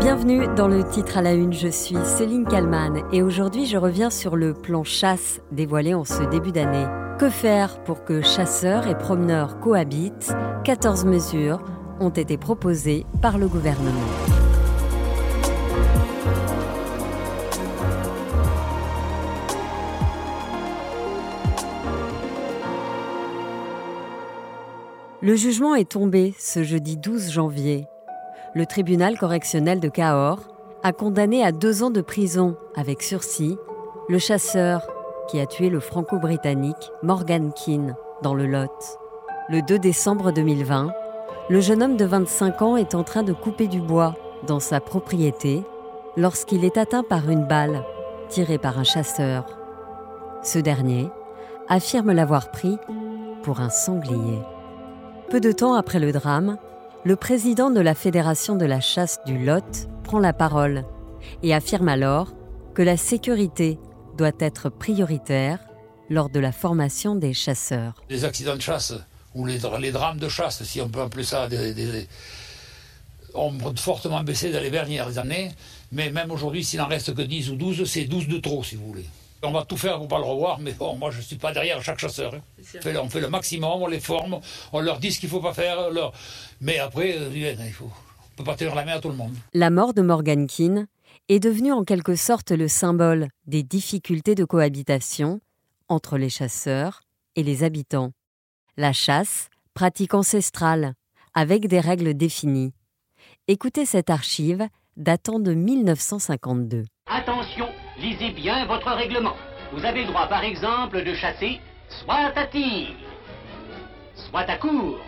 Bienvenue dans le titre à la une, je suis Céline Kalman et aujourd'hui je reviens sur le plan chasse dévoilé en ce début d'année. Que faire pour que chasseurs et promeneurs cohabitent? 14 mesures ont été proposées par le gouvernement. Le jugement est tombé ce jeudi 12 janvier. Le tribunal correctionnel de Cahors a condamné à deux ans de prison avec sursis le chasseur qui a tué le franco-britannique Morgan Keane dans le Lot. Le 2 décembre 2020, le jeune homme de 25 ans est en train de couper du bois dans sa propriété lorsqu'il est atteint par une balle tirée par un chasseur. Ce dernier affirme l'avoir pris pour un sanglier. Peu de temps après le drame, le président de la Fédération de la chasse du Lot prend la parole et affirme alors que la sécurité doit être prioritaire lors de la formation des chasseurs. Les accidents de chasse ou les, drames de chasse, si on peut appeler ça, ont fortement baissé dans les dernières années. Mais même aujourd'hui, s'il n'en reste que 10 ou 12, c'est 12 de trop, si vous voulez. On va tout faire pour pas le revoir, mais bon, moi je ne suis pas derrière chaque chasseur. Hein. On, fait, le maximum, on les forme, on leur dit ce qu'il ne faut pas faire. Leur... Mais après, euh, il faut, on peut pas tenir la main à tout le monde. La mort de Morgan Keane est devenue en quelque sorte le symbole des difficultés de cohabitation entre les chasseurs et les habitants. La chasse, pratique ancestrale, avec des règles définies. Écoutez cette archive datant de 1952. Attention lisez bien votre règlement. Vous avez le droit, par exemple, de chasser soit à tir, soit à court,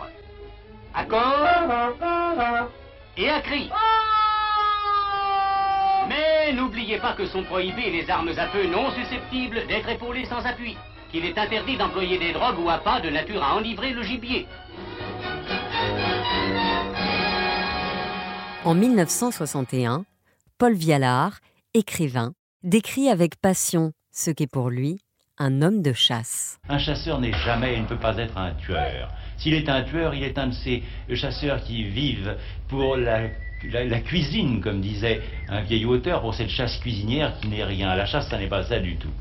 à corps et à cri. Mais n'oubliez pas que sont prohibées les armes à feu non susceptibles d'être épaulées sans appui, qu'il est interdit d'employer des drogues ou pas de nature à enivrer le gibier. En 1961, Paul Vialard, écrivain, décrit avec passion ce qu'est pour lui un homme de chasse. Un chasseur n'est jamais et ne peut pas être un tueur. S'il est un tueur, il est un de ces chasseurs qui vivent pour la, cuisine, comme disait un vieil auteur, pour cette chasse cuisinière qui n'est rien. La chasse, ça n'est pas ça du tout.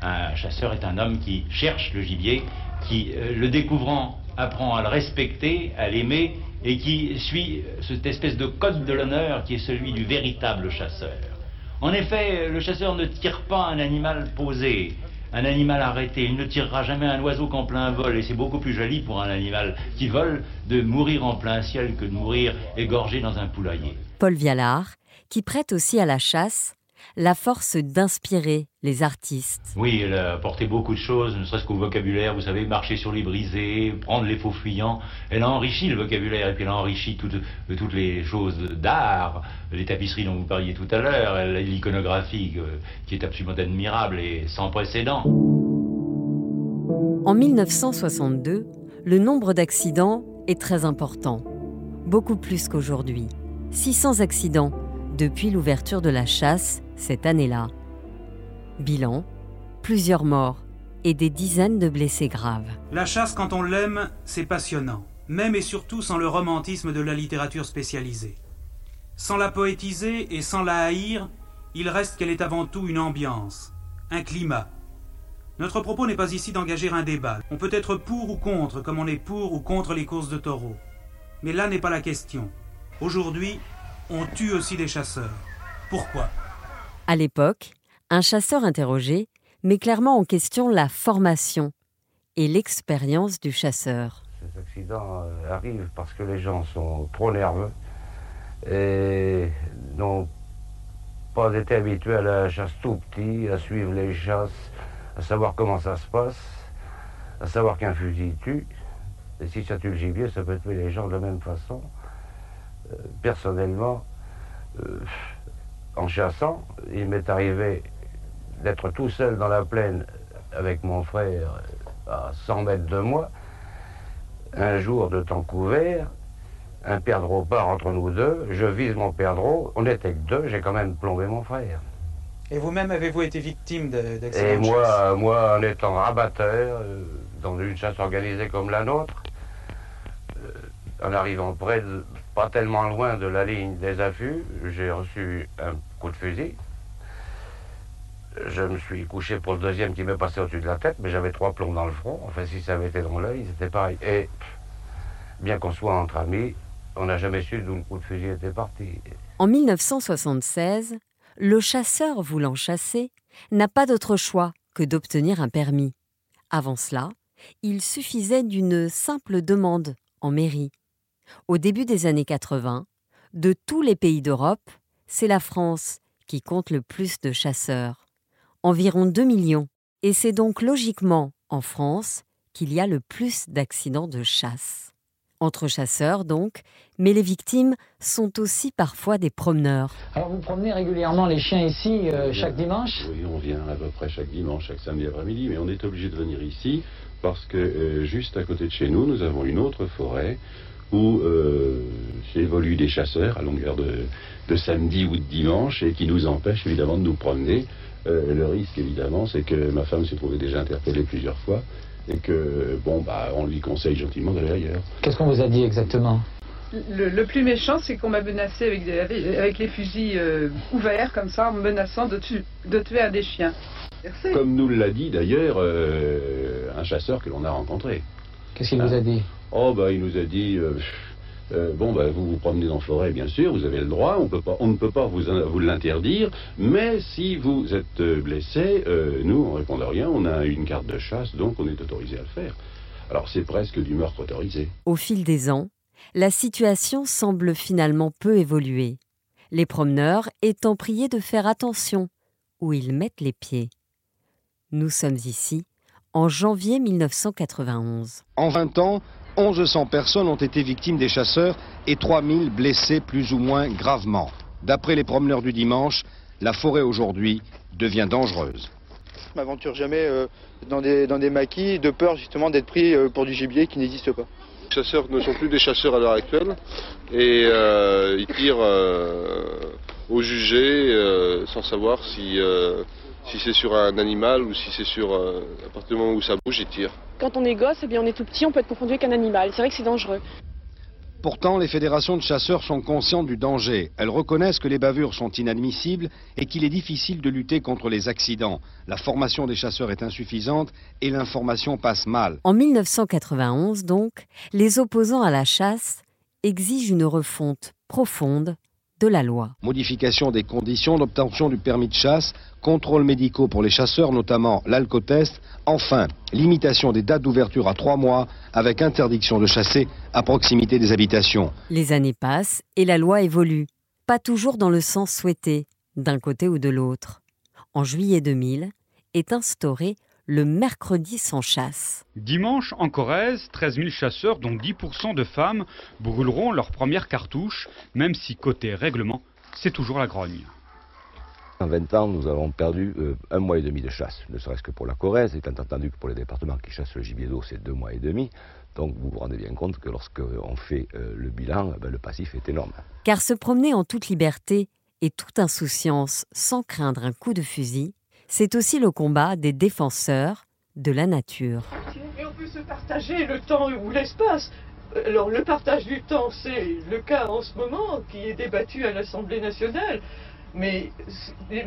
Un chasseur est un homme qui cherche le gibier, qui, euh, le découvrant, apprend à le respecter, à l'aimer, et qui suit cette espèce de code de l'honneur qui est celui du véritable chasseur. En effet, le chasseur ne tire pas un animal posé, un animal arrêté. Il ne tirera jamais un oiseau qu'en plein vol. Et c'est beaucoup plus joli pour un animal qui vole de mourir en plein ciel que de mourir égorgé dans un poulailler. Paul Vialard, qui prête aussi à la chasse la force d'inspirer les artistes. Oui, elle a apporté beaucoup de choses, ne serait-ce qu'au vocabulaire, vous savez, marcher sur les brisés, prendre les faux fuyants. Elle a enrichi le vocabulaire et puis elle a enrichi toutes, toutes les choses d'art, les tapisseries dont vous parliez tout à l'heure, l'iconographie euh, qui est absolument admirable et sans précédent. En 1962, le nombre d'accidents est très important, beaucoup plus qu'aujourd'hui. 600 accidents depuis l'ouverture de la chasse cette année-là. Bilan, plusieurs morts et des dizaines de blessés graves. La chasse, quand on l'aime, c'est passionnant, même et surtout sans le romantisme de la littérature spécialisée. Sans la poétiser et sans la haïr, il reste qu'elle est avant tout une ambiance, un climat. Notre propos n'est pas ici d'engager un débat. On peut être pour ou contre, comme on est pour ou contre les courses de taureaux. Mais là n'est pas la question. Aujourd'hui, on tue aussi des chasseurs. Pourquoi? À l'époque, un chasseur interrogé met clairement en question la formation et l'expérience du chasseur. Ces accidents euh, arrivent parce que les gens sont trop nerveux et n'ont pas été habitués à la chasse tout petit, à suivre les chasses, à savoir comment ça se passe, à savoir qu'un fusil tue. Et si ça tue le gibier, ça peut tuer les gens de la même façon. Euh, personnellement, euh, en chassant, il m'est arrivé d'être tout seul dans la plaine avec mon frère à 100 mètres de moi. Un jour de temps couvert, un perdreau part entre nous deux, je vise mon perdreau, on n'était que deux, j'ai quand même plombé mon frère. Et vous-même avez-vous été victime d'accidents Et moi, moi, en étant rabatteur, euh, dans une chasse organisée comme la nôtre, en arrivant près de, pas tellement loin de la ligne des affûts, j'ai reçu un coup de fusil. Je me suis couché pour le deuxième qui m'est passé au-dessus de la tête, mais j'avais trois plombs dans le front. Enfin, si ça avait été dans l'œil, c'était pareil. Et bien qu'on soit entre amis, on n'a jamais su d'où le coup de fusil était parti. En 1976, le chasseur voulant chasser n'a pas d'autre choix que d'obtenir un permis. Avant cela, il suffisait d'une simple demande en mairie. Au début des années 80, de tous les pays d'Europe, c'est la France qui compte le plus de chasseurs, environ 2 millions, et c'est donc logiquement en France qu'il y a le plus d'accidents de chasse. Entre chasseurs donc, mais les victimes sont aussi parfois des promeneurs. Alors vous promenez régulièrement les chiens ici euh, chaque dimanche? Oui, on vient à peu près chaque dimanche, chaque samedi après-midi, mais on est obligé de venir ici parce que euh, juste à côté de chez nous, nous avons une autre forêt où euh, évoluent des chasseurs à longueur de, de, samedi ou de dimanche et qui nous empêchent évidemment de nous promener. Euh, le risque évidemment, c'est que ma femme s'est trouvée déjà interpellée plusieurs fois et que bon bah on lui conseille gentiment d'aller ailleurs. Qu'est-ce qu'on vous a dit exactement? Le, le, plus méchant, c'est qu'on m'a menacé avec, des, avec, les fusils euh, ouverts, comme ça, en me menaçant de, tu, de tuer un des chiens. Merci. Comme nous l'a dit d'ailleurs euh, un chasseur que l'on a rencontré. Qu'est-ce qu'il hein? vous a dit? Oh, bah, il nous a dit. Euh, euh, bon, bah, vous vous promenez dans la forêt, bien sûr, vous avez le droit, on, peut pas, on ne peut pas vous, vous l'interdire, mais si vous êtes blessé, euh, nous, on répond à rien, on a une carte de chasse, donc on est autorisé à le faire. Alors c'est presque du meurtre autorisé. Au fil des ans, la situation semble finalement peu évoluer, les promeneurs étant priés de faire attention où ils mettent les pieds. Nous sommes ici en janvier 1991. En 20 ans, 1100 personnes ont été victimes des chasseurs et 3000 blessées plus ou moins gravement. D'après les promeneurs du dimanche, la forêt aujourd'hui devient dangereuse. Je m'aventure jamais euh, dans, des, dans des maquis de peur justement d'être pris euh, pour du gibier qui n'existe pas. Les chasseurs ne sont plus des chasseurs à l'heure actuelle et euh, ils tirent au jugé sans savoir si si c'est sur un animal ou si c'est sur euh, à partir du moment où ça bouge, il tire. Quand on est gosse, eh bien on est tout petit, on peut être confondu avec un animal. C'est vrai que c'est dangereux. Pourtant, les fédérations de chasseurs sont conscientes du danger. Elles reconnaissent que les bavures sont inadmissibles et qu'il est difficile de lutter contre les accidents. La formation des chasseurs est insuffisante et l'information passe mal. En 1991, donc, les opposants à la chasse exigent une refonte profonde de la loi. Modification des conditions d'obtention du permis de chasse, contrôles médicaux pour les chasseurs, notamment l'alcotest. Enfin, limitation des dates d'ouverture à trois mois avec interdiction de chasser à proximité des habitations. Les années passent et la loi évolue, pas toujours dans le sens souhaité, d'un côté ou de l'autre. En juillet 2000 est instauré le mercredi sans chasse. Dimanche, en Corrèze, 13 000 chasseurs, dont 10% de femmes, brûleront leur première cartouche, même si côté règlement, c'est toujours la grogne. En 20 ans, nous avons perdu euh, un mois et demi de chasse, ne serait-ce que pour la Corrèze, étant entendu que pour les départements qui chassent le gibier d'eau, c'est deux mois et demi. Donc vous vous rendez bien compte que lorsqu'on fait euh, le bilan, ben, le passif est énorme. Car se promener en toute liberté et toute insouciance, sans craindre un coup de fusil, c'est aussi le combat des défenseurs de la nature. Et on peut se partager le temps ou l'espace. Alors le partage du temps, c'est le cas en ce moment qui est débattu à l'Assemblée nationale. Mais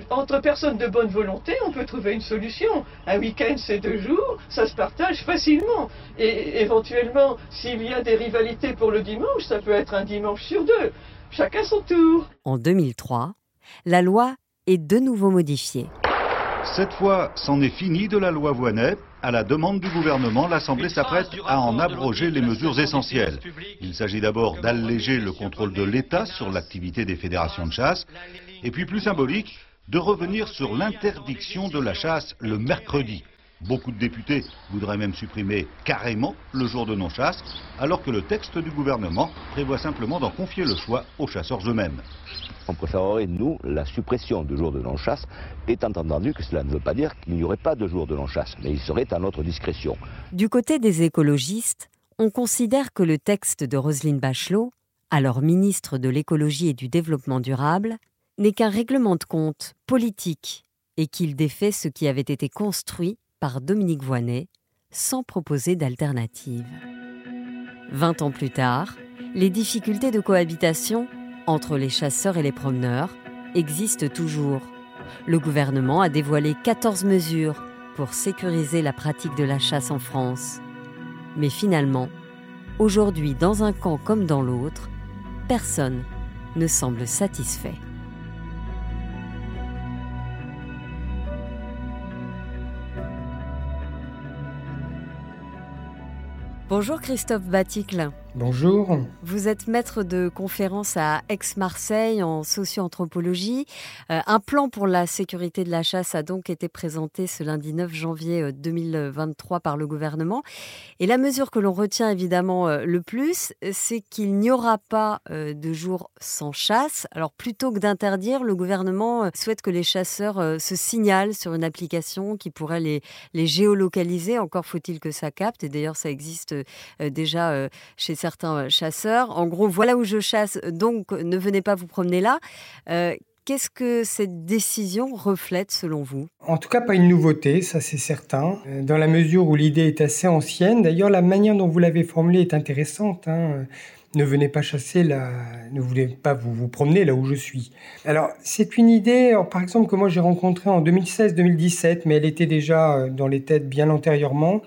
entre personnes de bonne volonté, on peut trouver une solution. Un week-end, c'est deux jours, ça se partage facilement. Et éventuellement, s'il y a des rivalités pour le dimanche, ça peut être un dimanche sur deux. Chacun son tour. En 2003, la loi est de nouveau modifiée. Cette fois, c'en est fini de la loi Voinet. À la demande du gouvernement, l'Assemblée s'apprête à en abroger les mesures essentielles. Il s'agit d'abord d'alléger le contrôle de l'État sur l'activité des fédérations de chasse, et puis plus symbolique, de revenir sur l'interdiction de la chasse le mercredi. Beaucoup de députés voudraient même supprimer carrément le jour de non-chasse, alors que le texte du gouvernement prévoit simplement d'en confier le choix aux chasseurs eux-mêmes. On préférerait, nous, la suppression du jour de non-chasse, étant entendu que cela ne veut pas dire qu'il n'y aurait pas de jour de non-chasse, mais il serait à notre discrétion. Du côté des écologistes, on considère que le texte de Roselyne Bachelot, alors ministre de l'écologie et du développement durable, n'est qu'un règlement de compte politique et qu'il défait ce qui avait été construit par Dominique Voinet sans proposer d'alternative. 20 ans plus tard, les difficultés de cohabitation entre les chasseurs et les promeneurs existent toujours. Le gouvernement a dévoilé 14 mesures pour sécuriser la pratique de la chasse en France. Mais finalement, aujourd'hui, dans un camp comme dans l'autre, personne ne semble satisfait. Bonjour Christophe Baticle. Bonjour. Vous êtes maître de conférence à Aix-Marseille en socio-anthropologie. Euh, un plan pour la sécurité de la chasse a donc été présenté ce lundi 9 janvier 2023 euh, par le gouvernement. Et la mesure que l'on retient évidemment euh, le plus, c'est qu'il n'y aura pas de jour sans chasse. Alors plutôt que d'interdire, le gouvernement souhaite que les chasseurs se signalent sur une application qui pourrait les, les géolocaliser. Encore faut-il que ça capte. Et d'ailleurs, ça existe déjà chez certains euh, chasseurs. En gros, voilà où je chasse, donc ne venez pas vous promener là. Euh, qu'est-ce que cette décision reflète selon vous? En tout cas, pas une nouveauté, ça c'est certain, euh, dans la mesure où l'idée est assez ancienne. D'ailleurs, la manière dont vous l'avez formulée est intéressante. Hein. Ne venez pas chasser là, ne voulez pas vous, vous promener là où je suis. Alors, c'est une idée, par exemple, que moi j'ai rencontrée en 2016-2017, mais elle était déjà dans les têtes bien antérieurement.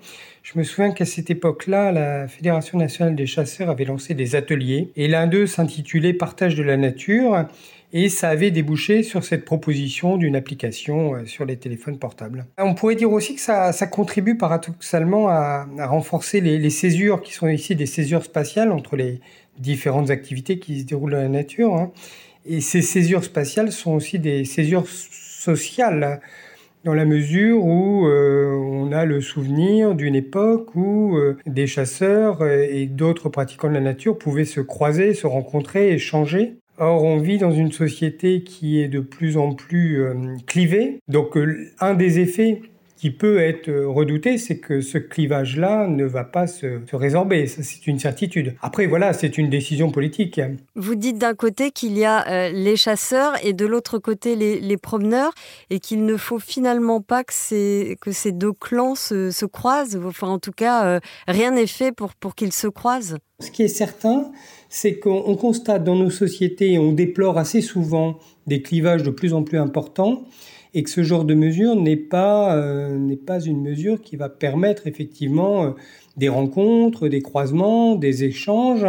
Je me souviens qu'à cette époque-là, la Fédération nationale des chasseurs avait lancé des ateliers et l'un d'eux s'intitulait Partage de la nature et ça avait débouché sur cette proposition d'une application euh, sur les téléphones portables. On pourrait dire aussi que ça, contribue paradoxalement à, renforcer les, césures qui sont ici des césures spatiales entre les différentes activités qui se déroulent dans la nature. Hein. Et ces césures spatiales sont aussi des césures sociales dans la mesure où euh, on a le souvenir d'une époque où euh, des chasseurs euh, et d'autres pratiquants de la nature pouvaient se croiser, se rencontrer, échanger. Or, on vit dans une société qui est de plus en plus clivée. Donc, un des effets qui peut être redouté, c'est que ce clivage-là ne va pas se, résorber. Ça, c'est une certitude. Après, voilà, c'est une décision politique. Vous dites d'un côté qu'il y a euh, les chasseurs et de l'autre côté les, promeneurs et qu'il ne faut finalement pas que ces, que ces deux clans se, croisent. Enfin, en tout cas, euh, rien n'est fait pour, pour qu'ils se croisent. Ce qui est certain, c'est qu'on constate dans nos sociétés, on déplore assez souvent des clivages de plus en plus importants et que ce genre de mesure n'est pas, euh, pas une mesure qui va permettre effectivement euh, des rencontres, des croisements, des échanges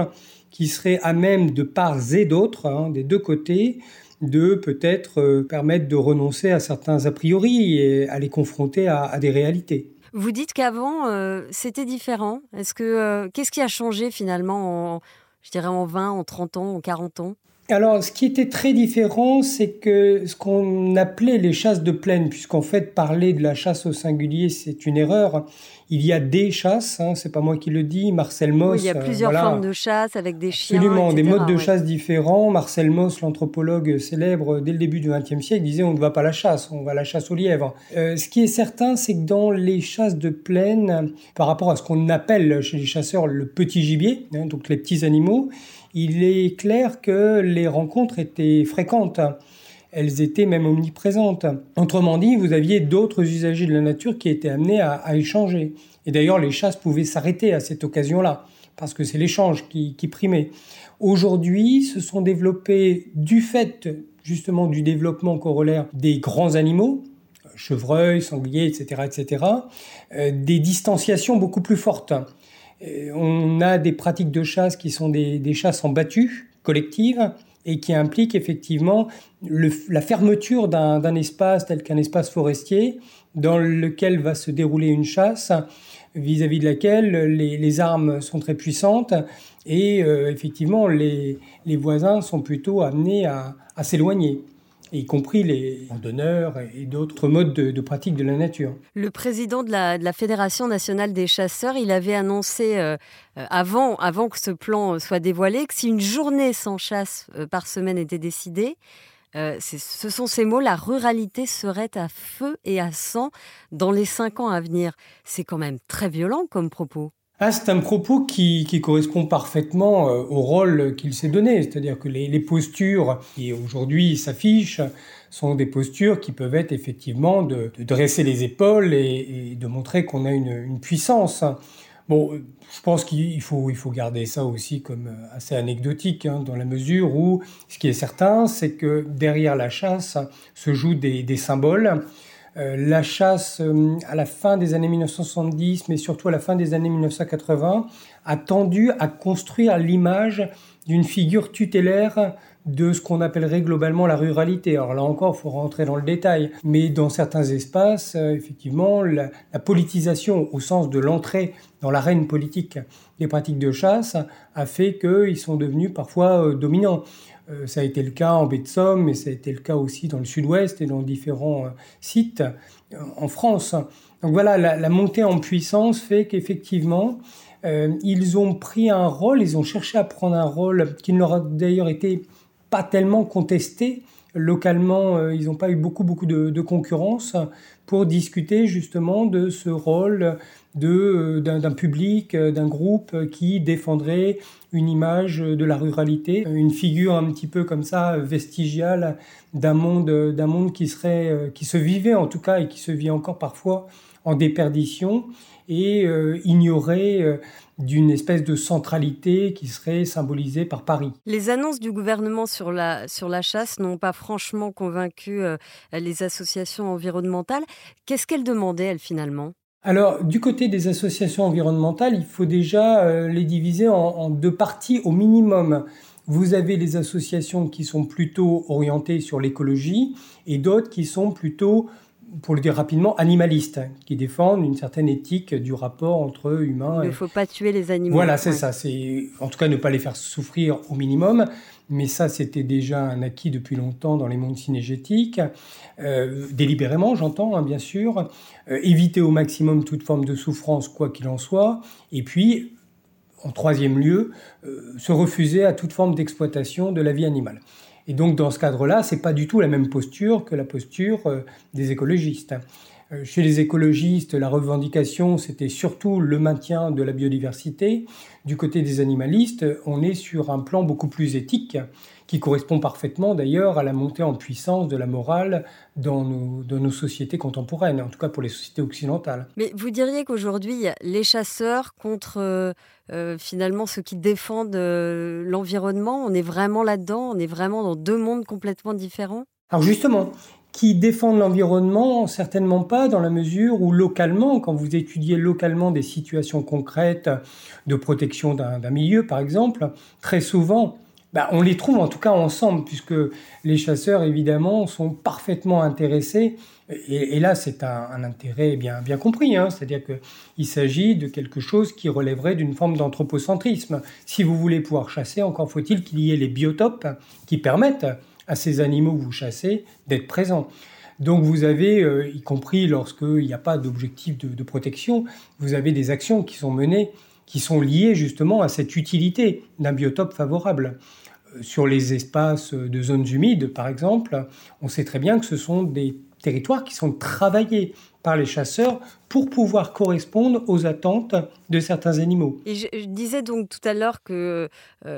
qui seraient à même de part et d'autre, hein, des deux côtés, de peut-être euh, permettre de renoncer à certains a priori et à les confronter à, des réalités. Vous dites qu'avant, c'était différent. Est-ce que qu'est-ce qui a changé finalement en, je dirais en 20, en 30 ans, en 40 ans? Alors, ce qui était très différent, c'est que ce qu'on appelait les chasses de plaine, puisqu'en fait, parler de la chasse au singulier, c'est une erreur. Il y a des chasses, hein, c'est pas moi qui le dis. Marcel Moss. il y a plusieurs formes de chasse avec des chiens. Absolument, des modes de chasse différents. Marcel Moss, l'anthropologue célèbre dès le début du XXe siècle, disait on ne va pas à la chasse, on va à la chasse au lièvre. Euh, ce qui est certain, c'est que dans les chasses de plaine, par rapport à ce qu'on appelle chez les chasseurs le petit gibier, hein, donc les petits animaux, il est clair que les rencontres étaient fréquentes. Elles étaient même omniprésentes. Autrement dit, vous aviez d'autres usagers de la nature qui étaient amenés à, échanger. Et d'ailleurs, les chasses pouvaient s'arrêter à cette occasion-là, parce que c'est l'échange qui, primait. Aujourd'hui, se sont développés, du fait justement du développement corollaire des grands animaux, chevreuils, sangliers, etc., etc., euh, des distanciations beaucoup plus fortes. Euh, on a des pratiques de chasse qui sont des, chasses en battue collective et qui impliquent effectivement la fermeture d'un espace tel qu'un espace forestier dans lequel va se dérouler une chasse vis-à-vis de laquelle les, armes sont très puissantes et euh, effectivement les, voisins sont plutôt amenés à s'éloigner y compris les randonneurs et d'autres modes de, pratique de la nature. Le président de la, Fédération nationale des chasseurs, il avait annoncé euh, euh, avant, avant que ce plan soit dévoilé que si une journée sans chasse euh, par semaine était décidée, ce sont ces mots, la ruralité serait à feu et à sang dans les cinq ans à venir. C'est quand même très violent comme propos. Ah, c'est un propos qui, correspond parfaitement euh, au rôle qu'il s'est donné, c'est-à-dire que les, postures qui aujourd'hui s'affichent sont des postures qui peuvent être effectivement de, dresser les épaules et, de montrer qu'on a une, puissance. Bon, je pense qu'il faut, il faut garder ça aussi comme assez anecdotique, hein, dans la mesure où ce qui est certain, c'est que derrière la chasse se jouent des, des symboles. Euh, la chasse euh, à la fin des années 1970, mais surtout à la fin des années 1980, a tendu à construire l'image d'une figure tutélaire de ce qu'on appellerait globalement la ruralité. Alors là encore, il faut rentrer dans le détail. Mais dans certains espaces, euh, effectivement, la, politisation au sens de l'entrée dans l'arène politique des pratiques de chasse a fait qu'ils sont devenus parfois dominants. Euh, ça a été le cas en baie de Somme, mais ça a été le cas aussi dans le sud-ouest et dans différents sites en France. Donc voilà, la, montée en puissance fait qu'effectivement, ils ont pris un rôle, ils ont cherché à prendre un rôle qui leur a d'ailleurs été pas tellement contesté. Localement, euh, ils n'ont pas eu beaucoup, beaucoup de, concurrence pour discuter justement de ce rôle euh, d'un, public, euh, d'un groupe qui défendrait une image de la ruralité, une figure un petit peu comme ça vestigiale d'un monde, d'un monde qui, serait, qui se vivait en tout cas et qui se vit encore parfois en déperdition et ignorait d'une espèce de centralité qui serait symbolisée par Paris. Les annonces du gouvernement sur la, sur la chasse n'ont pas franchement convaincu euh, les associations environnementales. Qu'est-ce qu'elles demandaient, elles, finalement? Alors, du côté des associations environnementales, il faut déjà euh, les diviser en, en, deux parties au minimum. Vous avez les associations qui sont plutôt orientées sur l'écologie et d'autres qui sont plutôt pour le dire rapidement, animalistes, qui défendent une certaine éthique du rapport entre humains. Il ne faut pas tuer les animaux. Voilà, c'est ça. C'est en tout cas ne pas les faire souffrir au minimum. Mais ça, c'était déjà un acquis depuis longtemps dans les mondes cinégétiques. Euh, délibérément, j'entends, hein, bien sûr. Euh, éviter au maximum toute forme de souffrance, quoi qu'il en soit. Et puis, en troisième lieu, euh, se refuser à toute forme d'exploitation de la vie animale. Et donc dans ce cadre-là, c'est pas du tout la même posture que la posture des écologistes. Euh, chez les écologistes, la revendication, c'était surtout le maintien de la biodiversité. Du côté des animalistes, on est sur un plan beaucoup plus éthique, qui correspond parfaitement d'ailleurs à la montée en puissance de la morale dans nos, nos, sociétés contemporaines, en tout cas pour les sociétés occidentales. Mais vous diriez qu'aujourd'hui, les chasseurs contre euh, euh, finalement ceux qui défendent l'environnement, on est vraiment là-dedans, on est vraiment dans deux mondes complètement différents alors justement, qui défendent l'environnement, certainement pas, dans la mesure où localement, quand vous étudiez localement des situations concrètes de protection d'un milieu, par exemple, très souvent, bah, on les trouve en tout cas ensemble, puisque les chasseurs, évidemment, sont parfaitement intéressés. Et, là, c'est un, intérêt bien, compris, hein, c'est-à-dire qu'il s'agit de quelque chose qui relèverait d'une forme d'anthropocentrisme. Si vous voulez pouvoir chasser, encore faut-il qu'il y ait les biotopes qui permettent à ces animaux que vous chassez d'être présents. Donc vous avez, euh, y compris lorsqu'il n'y a pas d'objectif de, protection, vous avez des actions qui sont menées, qui sont liées justement à cette utilité d'un biotope favorable. Euh, sur les espaces de zones humides, par exemple, on sait très bien que ce sont des territoires qui sont travaillés par les chasseurs pour pouvoir correspondre aux attentes de certains animaux. Et je, disais donc tout à l'heure qu'il euh,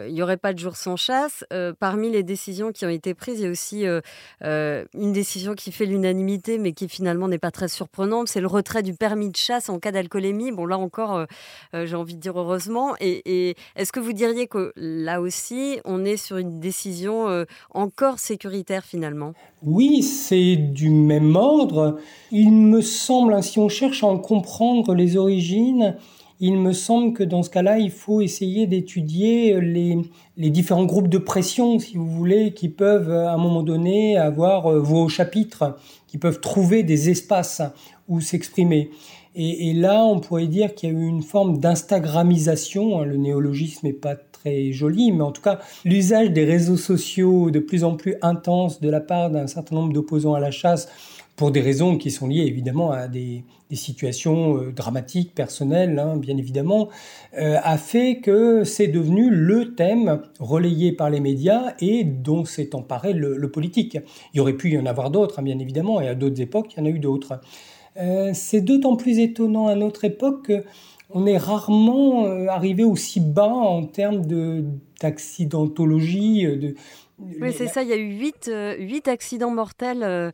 n'y aurait pas de jour sans chasse. Euh, parmi les décisions qui ont été prises, il y a aussi euh, une décision qui fait l'unanimité, mais qui finalement n'est pas très surprenante, c'est le retrait du permis de chasse en cas d'alcoolémie. Bon, là encore, j'ai envie de dire heureusement. Et, et est-ce que vous diriez que là aussi, on est sur une décision encore sécuritaire finalement? Oui, c'est du même ordre. Il me semble, hein, si on cherche à en comprendre les origines, il me semble que dans ce cas-là, il faut essayer d'étudier les, les, différents groupes de pression, si vous voulez, qui peuvent à un moment donné avoir euh, vos chapitres, qui peuvent trouver des espaces où s'exprimer. Et, et, là, on pourrait dire qu'il y a eu une forme d'instagramisation, hein, le néologisme n'est pas très joli, mais en tout cas, l'usage des réseaux sociaux de plus en plus intense de la part d'un certain nombre d'opposants à la chasse pour des raisons qui sont liées évidemment à des, situations euh, dramatiques, personnelles, hein, bien évidemment, euh, a fait que c'est devenu le thème relayé par les médias et dont s'est emparé le, politique. Il y aurait pu y en avoir d'autres, hein, bien évidemment, et à d'autres époques, il y en a eu d'autres. Euh, c'est d'autant plus étonnant à notre époque qu'on est rarement arrivé aussi bas en termes d'accidentologie. De, oui, c'est ça, il y a eu 8, 8 accidents mortels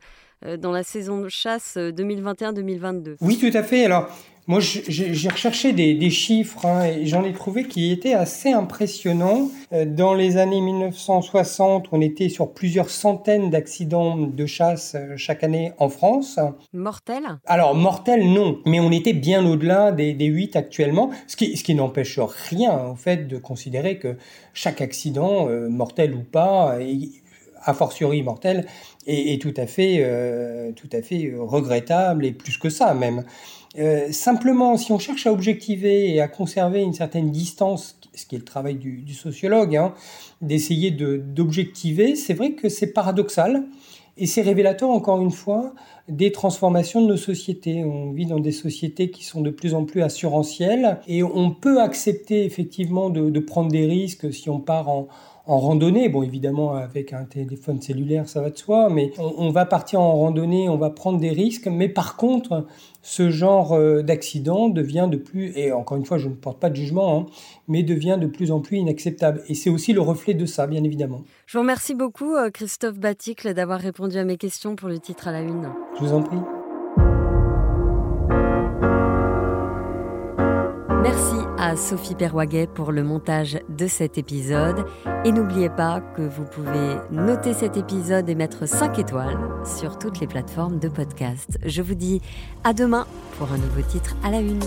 dans la saison de chasse 2021-2022. Euh, oui, tout à fait. Alors, Moi, j'ai recherché des, chiffres hein, et j'en ai trouvé qui étaient assez impressionnants. Euh, dans les années 1960, on était sur plusieurs centaines d'accidents de chasse euh, chaque année en France. Mortels? Alors, mortels, non. Mais on était bien au-delà des, des 8 actuellement, ce qui, ce qui n'empêche rien au fait de considérer que chaque accident, euh, mortel ou pas, a fortiori mortel, est, tout à fait, tout à fait regrettable et plus que ça même. Euh, simplement, si on cherche à objectiver et à conserver une certaine distance, ce qui est le travail du, sociologue, hein, d'essayer d'objectiver, c'est vrai que c'est paradoxal et c'est révélateur, encore une fois, des transformations de nos sociétés. On vit dans des sociétés qui sont de plus en plus assurantielles et on peut accepter effectivement de prendre des risques si on part en, en randonnée. Bon, évidemment, avec un téléphone cellulaire, ça va de soi, mais on, va partir en randonnée, on va prendre des risques. Mais par contre, ce genre euh, d'accident devient de plus, et encore une fois, je ne porte pas de jugement, hein, mais devient de plus en plus inacceptable. Et c'est aussi le reflet de ça, bien évidemment. Je vous remercie beaucoup, euh, Christophe Baticle, d'avoir répondu à mes questions pour le titre à la une. Je vous en prie. Merci Sophie Perwaguet pour le montage de cet épisode. Et n'oubliez pas que vous pouvez noter cet épisode et mettre 5 étoiles sur toutes les plateformes de podcast. Je vous dis à demain pour un nouveau titre à la une.